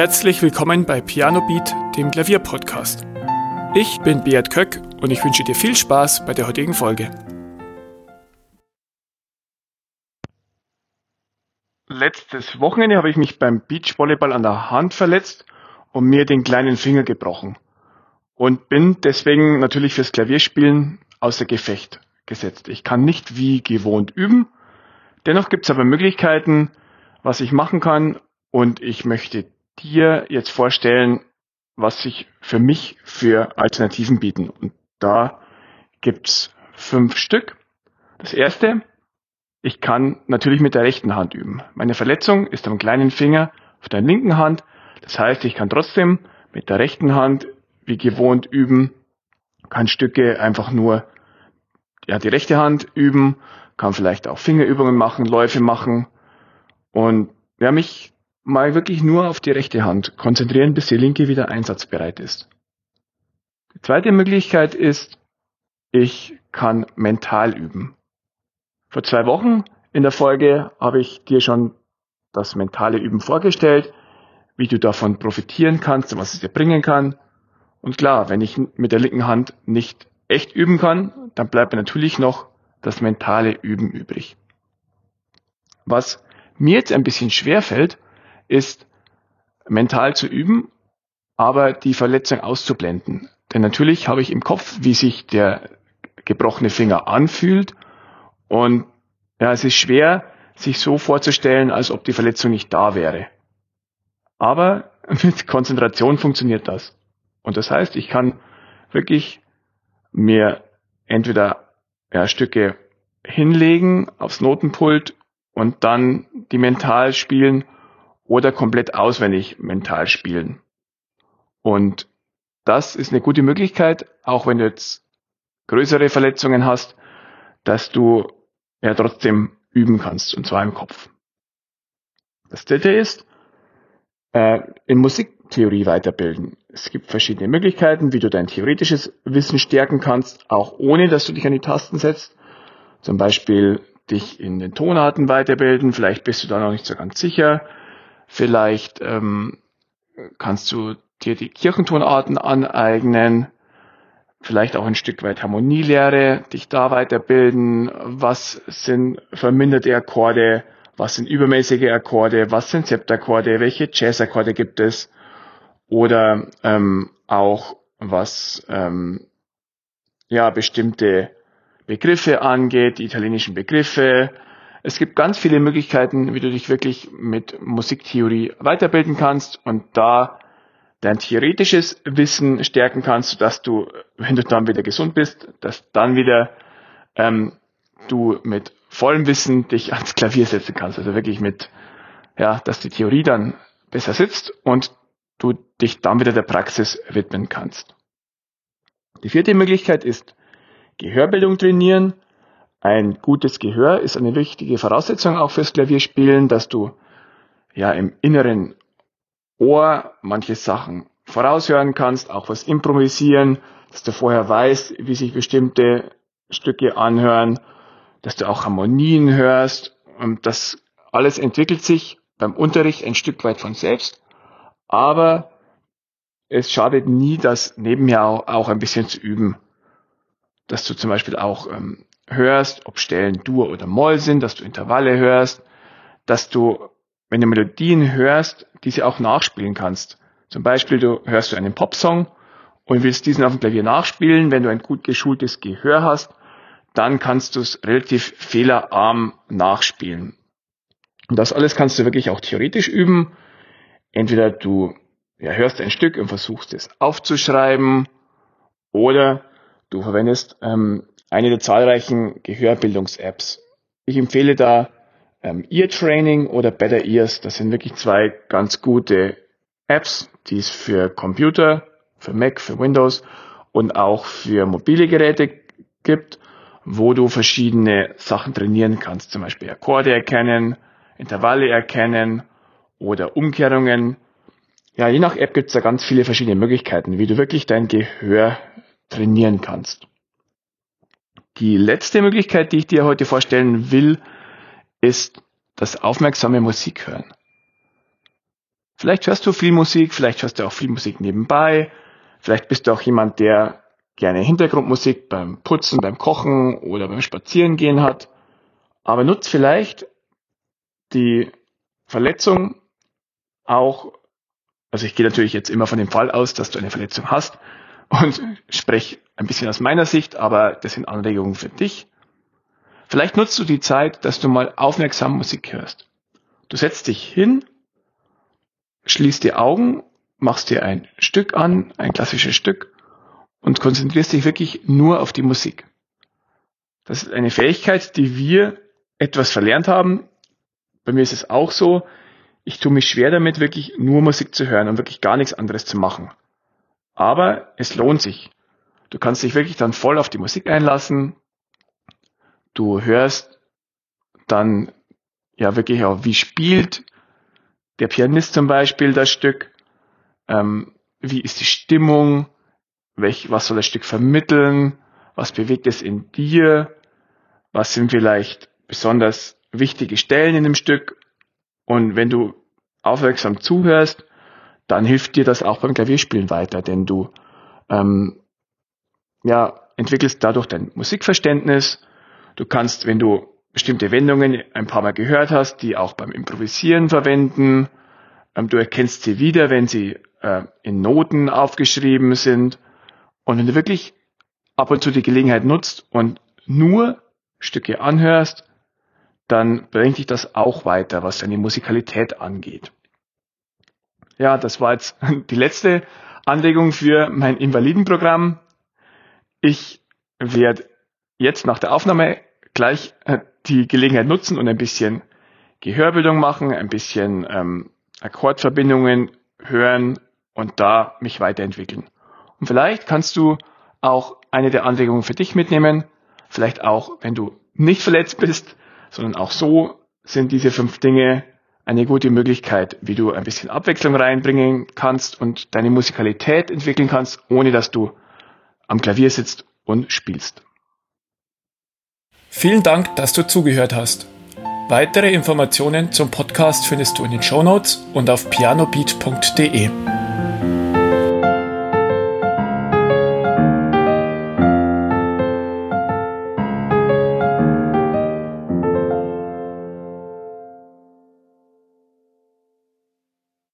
Herzlich willkommen bei Piano Beat, dem Klavierpodcast. Ich bin Beat Köck und ich wünsche dir viel Spaß bei der heutigen Folge. Letztes Wochenende habe ich mich beim Beachvolleyball an der Hand verletzt und mir den kleinen Finger gebrochen und bin deswegen natürlich fürs Klavierspielen außer Gefecht gesetzt. Ich kann nicht wie gewohnt üben. Dennoch gibt es aber Möglichkeiten, was ich machen kann und ich möchte dir jetzt vorstellen, was sich für mich für Alternativen bieten. Und da gibt's fünf Stück. Das erste, ich kann natürlich mit der rechten Hand üben. Meine Verletzung ist am kleinen Finger auf der linken Hand. Das heißt, ich kann trotzdem mit der rechten Hand wie gewohnt üben, kann Stücke einfach nur ja, die rechte Hand üben, kann vielleicht auch Fingerübungen machen, Läufe machen und ja, mich mal wirklich nur auf die rechte Hand konzentrieren, bis die linke wieder einsatzbereit ist. Die zweite Möglichkeit ist, ich kann mental üben. Vor zwei Wochen in der Folge habe ich dir schon das mentale Üben vorgestellt, wie du davon profitieren kannst und was es dir bringen kann. Und klar, wenn ich mit der linken Hand nicht echt üben kann, dann bleibt mir natürlich noch das mentale Üben übrig. Was mir jetzt ein bisschen schwer fällt, ist mental zu üben, aber die Verletzung auszublenden. Denn natürlich habe ich im Kopf, wie sich der gebrochene Finger anfühlt und ja, es ist schwer, sich so vorzustellen, als ob die Verletzung nicht da wäre. Aber mit Konzentration funktioniert das. Und das heißt, ich kann wirklich mir entweder ja, Stücke hinlegen aufs Notenpult und dann die mental spielen oder komplett auswendig mental spielen. Und das ist eine gute Möglichkeit, auch wenn du jetzt größere Verletzungen hast, dass du ja trotzdem üben kannst, und zwar im Kopf. Das dritte ist, äh, in Musiktheorie weiterbilden. Es gibt verschiedene Möglichkeiten, wie du dein theoretisches Wissen stärken kannst, auch ohne dass du dich an die Tasten setzt. Zum Beispiel dich in den Tonarten weiterbilden, vielleicht bist du da noch nicht so ganz sicher. Vielleicht ähm, kannst du dir die Kirchentonarten aneignen, vielleicht auch ein Stück weit Harmonielehre, dich da weiterbilden. Was sind verminderte Akkorde? Was sind übermäßige Akkorde? Was sind Septakkorde? Welche Jazzakkorde gibt es? Oder ähm, auch was ähm, ja bestimmte Begriffe angeht, die italienischen Begriffe, es gibt ganz viele Möglichkeiten, wie du dich wirklich mit Musiktheorie weiterbilden kannst und da dein theoretisches Wissen stärken kannst, sodass du, wenn du dann wieder gesund bist, dass dann wieder ähm, du mit vollem Wissen dich ans Klavier setzen kannst. Also wirklich mit, ja, dass die Theorie dann besser sitzt und du dich dann wieder der Praxis widmen kannst. Die vierte Möglichkeit ist Gehörbildung trainieren. Ein gutes Gehör ist eine wichtige Voraussetzung auch fürs Klavierspielen, dass du ja im inneren Ohr manche Sachen voraushören kannst, auch was improvisieren, dass du vorher weißt, wie sich bestimmte Stücke anhören, dass du auch Harmonien hörst und das alles entwickelt sich beim Unterricht ein Stück weit von selbst, aber es schadet nie, das nebenher auch ein bisschen zu üben. Dass du zum Beispiel auch ähm, hörst, ob Stellen Dur oder Moll sind, dass du Intervalle hörst, dass du, wenn du Melodien hörst, diese auch nachspielen kannst. Zum Beispiel, du hörst du einen Popsong und willst diesen auf dem Klavier nachspielen. Wenn du ein gut geschultes Gehör hast, dann kannst du es relativ fehlerarm nachspielen. Und das alles kannst du wirklich auch theoretisch üben. Entweder du ja, hörst ein Stück und versuchst es aufzuschreiben oder du verwendest ähm, eine der zahlreichen Gehörbildungs-Apps. Ich empfehle da ähm, Ear Training oder Better Ears. Das sind wirklich zwei ganz gute Apps, die es für Computer, für Mac, für Windows und auch für mobile Geräte gibt, wo du verschiedene Sachen trainieren kannst. Zum Beispiel Akkorde erkennen, Intervalle erkennen oder Umkehrungen. Ja, je nach App gibt es da ganz viele verschiedene Möglichkeiten, wie du wirklich dein Gehör trainieren kannst. Die letzte Möglichkeit, die ich dir heute vorstellen will, ist das aufmerksame Musik hören. Vielleicht hörst du viel Musik, vielleicht hörst du auch viel Musik nebenbei, vielleicht bist du auch jemand, der gerne Hintergrundmusik beim Putzen, beim Kochen oder beim Spazierengehen hat. Aber nutz vielleicht die Verletzung auch, also ich gehe natürlich jetzt immer von dem Fall aus, dass du eine Verletzung hast und spreche ein bisschen aus meiner Sicht, aber das sind Anregungen für dich. Vielleicht nutzt du die Zeit, dass du mal aufmerksam Musik hörst. Du setzt dich hin, schließt die Augen, machst dir ein Stück an, ein klassisches Stück und konzentrierst dich wirklich nur auf die Musik. Das ist eine Fähigkeit, die wir etwas verlernt haben. Bei mir ist es auch so. Ich tue mich schwer damit, wirklich nur Musik zu hören und wirklich gar nichts anderes zu machen. Aber es lohnt sich. Du kannst dich wirklich dann voll auf die Musik einlassen. Du hörst dann ja wirklich auch, wie spielt der Pianist zum Beispiel das Stück, ähm, wie ist die Stimmung, welch, was soll das Stück vermitteln, was bewegt es in dir, was sind vielleicht besonders wichtige Stellen in dem Stück. Und wenn du aufmerksam zuhörst, dann hilft dir das auch beim Klavierspielen weiter, denn du ähm, ja, entwickelst dadurch dein Musikverständnis. Du kannst, wenn du bestimmte Wendungen ein paar Mal gehört hast, die auch beim Improvisieren verwenden. Ähm, du erkennst sie wieder, wenn sie äh, in Noten aufgeschrieben sind. Und wenn du wirklich ab und zu die Gelegenheit nutzt und nur Stücke anhörst, dann bringt dich das auch weiter, was deine Musikalität angeht. Ja, das war jetzt die letzte Anregung für mein Invalidenprogramm. Ich werde jetzt nach der Aufnahme gleich äh, die Gelegenheit nutzen und ein bisschen Gehörbildung machen, ein bisschen ähm, Akkordverbindungen hören und da mich weiterentwickeln. Und vielleicht kannst du auch eine der Anregungen für dich mitnehmen. Vielleicht auch, wenn du nicht verletzt bist, sondern auch so sind diese fünf Dinge eine gute Möglichkeit, wie du ein bisschen Abwechslung reinbringen kannst und deine Musikalität entwickeln kannst, ohne dass du am Klavier sitzt und spielst. Vielen Dank, dass du zugehört hast. Weitere Informationen zum Podcast findest du in den Show Notes und auf pianobeat.de.